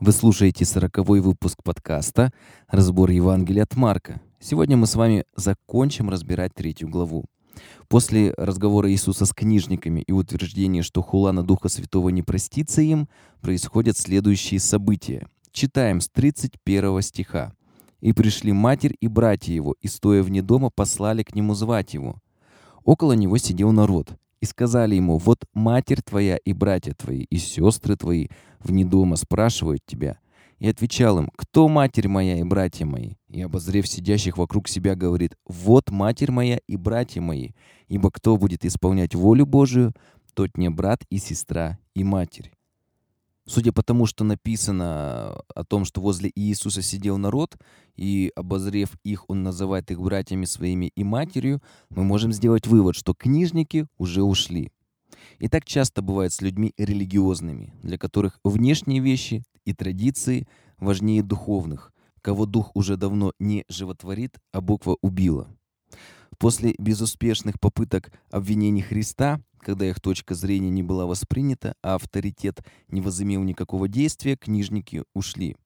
Вы слушаете сороковой выпуск подкаста «Разбор Евангелия от Марка». Сегодня мы с вами закончим разбирать третью главу. После разговора Иисуса с книжниками и утверждения, что хула на Духа Святого не простится им, происходят следующие события. Читаем с 31 стиха. «И пришли матерь и братья его, и, стоя вне дома, послали к нему звать его. Около него сидел народ, и сказали ему, вот матерь твоя и братья твои, и сестры твои вне дома спрашивают тебя. И отвечал им, кто матерь моя и братья мои? И, обозрев сидящих вокруг себя, говорит, вот матерь моя и братья мои, ибо кто будет исполнять волю Божию, тот не брат и сестра и матерь. Судя по тому, что написано о том, что возле Иисуса сидел народ, и обозрев их, он называет их братьями своими и матерью, мы можем сделать вывод, что книжники уже ушли. И так часто бывает с людьми религиозными, для которых внешние вещи и традиции важнее духовных, кого дух уже давно не животворит, а буква убила. После безуспешных попыток обвинений Христа когда их точка зрения не была воспринята, а авторитет не возымел никакого действия, книжники ушли.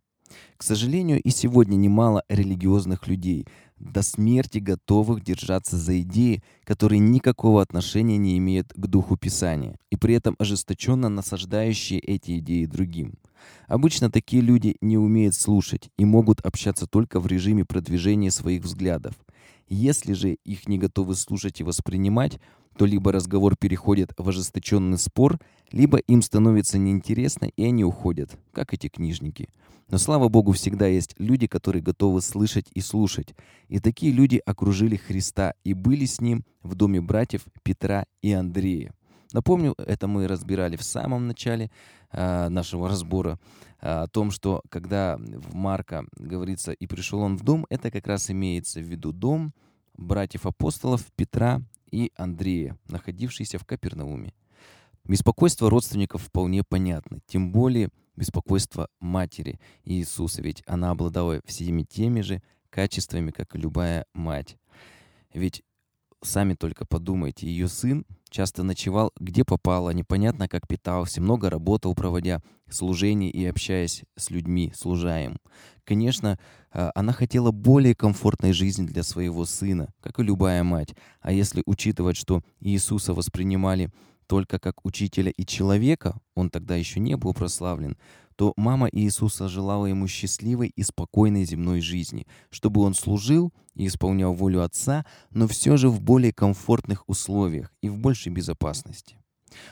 К сожалению, и сегодня немало религиозных людей, до смерти готовых держаться за идеи, которые никакого отношения не имеют к духу Писания, и при этом ожесточенно насаждающие эти идеи другим. Обычно такие люди не умеют слушать и могут общаться только в режиме продвижения своих взглядов. Если же их не готовы слушать и воспринимать, то либо разговор переходит в ожесточенный спор, либо им становится неинтересно, и они уходят, как эти книжники. Но слава Богу, всегда есть люди, которые готовы слышать и слушать. И такие люди окружили Христа и были с ним в доме братьев Петра и Андрея. Напомню, это мы разбирали в самом начале э, нашего разбора э, о том, что когда в Марка говорится «и пришел он в дом», это как раз имеется в виду дом братьев апостолов Петра и Андрея, находившиеся в Капернауме. Беспокойство родственников вполне понятно, тем более беспокойство матери Иисуса, ведь она обладала всеми теми же качествами, как и любая мать. Ведь сами только подумайте, ее сын часто ночевал где попало, непонятно как питался, много работал, проводя служение и общаясь с людьми, служа им. Конечно, а, она хотела более комфортной жизни для своего сына, как и любая мать. А если учитывать, что Иисуса воспринимали только как учителя и человека, он тогда еще не был прославлен, то мама Иисуса желала ему счастливой и спокойной земной жизни, чтобы он служил и исполнял волю Отца, но все же в более комфортных условиях и в большей безопасности.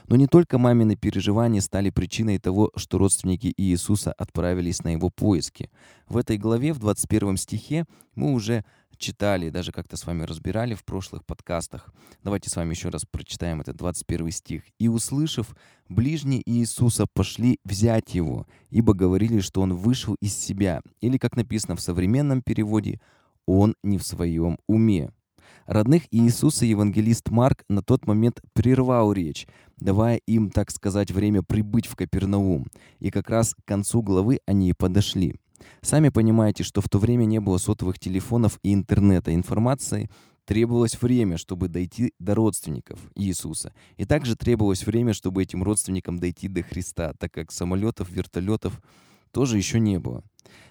Но не только мамины переживания стали причиной того, что родственники Иисуса отправились на его поиски. В этой главе, в 21 стихе, мы уже читали, даже как-то с вами разбирали в прошлых подкастах. Давайте с вами еще раз прочитаем этот 21 стих. «И услышав, ближние Иисуса пошли взять его, ибо говорили, что он вышел из себя». Или, как написано в современном переводе, «он не в своем уме». Родных Иисуса евангелист Марк на тот момент прервал речь, давая им, так сказать, время прибыть в Капернаум. И как раз к концу главы они и подошли. Сами понимаете, что в то время не было сотовых телефонов и интернета. Информации требовалось время, чтобы дойти до родственников Иисуса. И также требовалось время, чтобы этим родственникам дойти до Христа, так как самолетов, вертолетов тоже еще не было.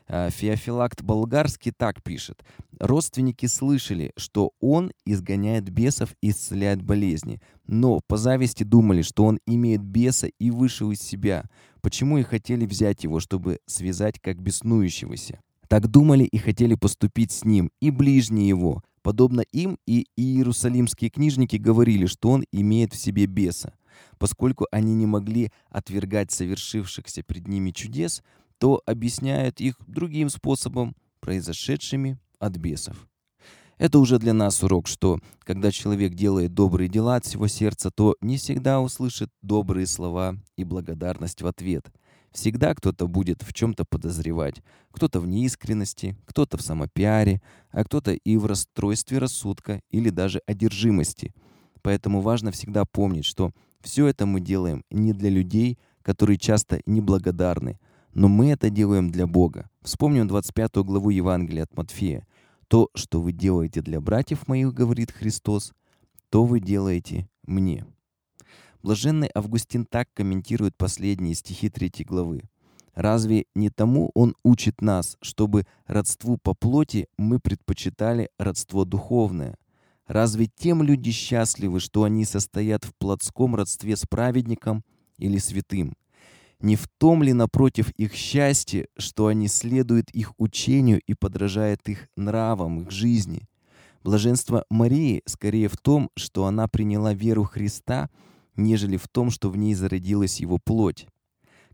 А, Феофилакт Болгарский так пишет. Родственники слышали, что он изгоняет бесов и исцеляет болезни, но по зависти думали, что он имеет беса и вышел из себя. Почему и хотели взять его, чтобы связать как беснующегося? Так думали и хотели поступить с ним, и ближние его. Подобно им и иерусалимские книжники говорили, что он имеет в себе беса. Поскольку они не могли отвергать совершившихся пред ними чудес, то объясняют их другим способом, произошедшими от бесов. Это уже для нас урок, что когда человек делает добрые дела от всего сердца, то не всегда услышит добрые слова и благодарность в ответ. Всегда кто-то будет в чем-то подозревать. Кто-то в неискренности, кто-то в самопиаре, а кто-то и в расстройстве рассудка или даже одержимости. Поэтому важно всегда помнить, что все это мы делаем не для людей, которые часто неблагодарны, но мы это делаем для Бога. Вспомним 25 главу Евангелия от Матфея. «То, что вы делаете для братьев моих, — говорит Христос, — то вы делаете мне». Блаженный Августин так комментирует последние стихи 3 главы. Разве не тому Он учит нас, чтобы родству по плоти мы предпочитали родство духовное? Разве тем люди счастливы, что они состоят в плотском родстве с праведником или святым? Не в том ли, напротив, их счастье, что они следуют их учению и подражают их нравам, их жизни? Блаженство Марии скорее в том, что она приняла веру Христа, нежели в том, что в ней зародилась его плоть.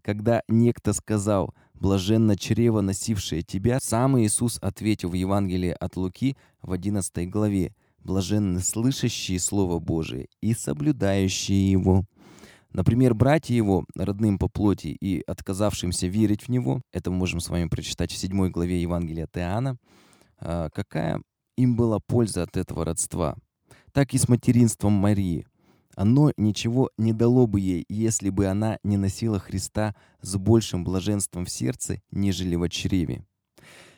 Когда некто сказал «блаженно чрево, носившее тебя», сам Иисус ответил в Евангелии от Луки в 11 главе «блаженны слышащие Слово Божие и соблюдающие его». Например, братья его, родным по плоти и отказавшимся верить в него, это мы можем с вами прочитать в 7 главе Евангелия от а, какая им была польза от этого родства. Так и с материнством Марии – оно ничего не дало бы ей, если бы она не носила Христа с большим блаженством в сердце, нежели в чреве.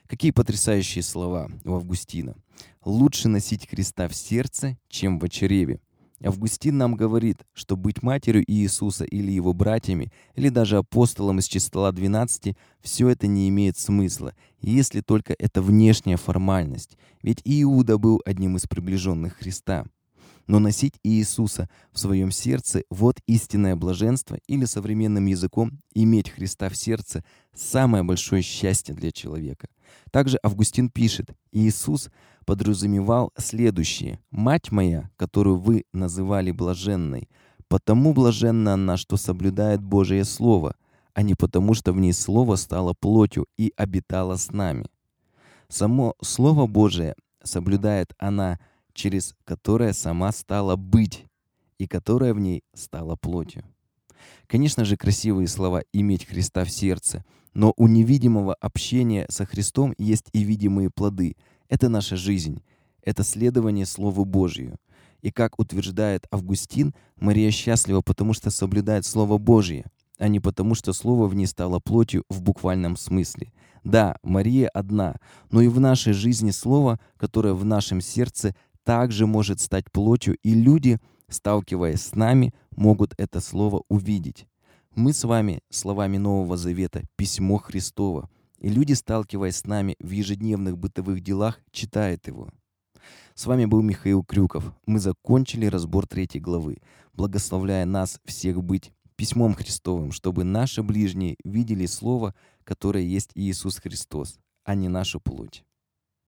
Какие потрясающие слова у Августина. «Лучше носить Христа в сердце, чем в чреве». Августин нам говорит, что быть матерью Иисуса или его братьями, или даже апостолом из числа 12, все это не имеет смысла, если только это внешняя формальность. Ведь Иуда был одним из приближенных Христа – но носить Иисуса в своем сердце – вот истинное блаженство, или современным языком иметь Христа в сердце – самое большое счастье для человека. Также Августин пишет, Иисус подразумевал следующее. «Мать моя, которую вы называли блаженной, потому блаженна она, что соблюдает Божие Слово, а не потому, что в ней Слово стало плотью и обитало с нами». Само Слово Божие соблюдает она через которое сама стала быть и которая в ней стала плотью. Конечно же, красивые слова «иметь Христа в сердце», но у невидимого общения со Христом есть и видимые плоды. Это наша жизнь, это следование Слову Божию. И как утверждает Августин, Мария счастлива, потому что соблюдает Слово Божье, а не потому, что Слово в ней стало плотью в буквальном смысле. Да, Мария одна, но и в нашей жизни Слово, которое в нашем сердце – также может стать плотью, и люди, сталкиваясь с нами, могут это слово увидеть. Мы с вами словами Нового Завета письмо Христово, и люди, сталкиваясь с нами в ежедневных бытовых делах, читают его. С вами был Михаил Крюков. Мы закончили разбор третьей главы, благословляя нас всех быть письмом Христовым, чтобы наши ближние видели Слово, которое есть Иисус Христос, а не нашу плоть.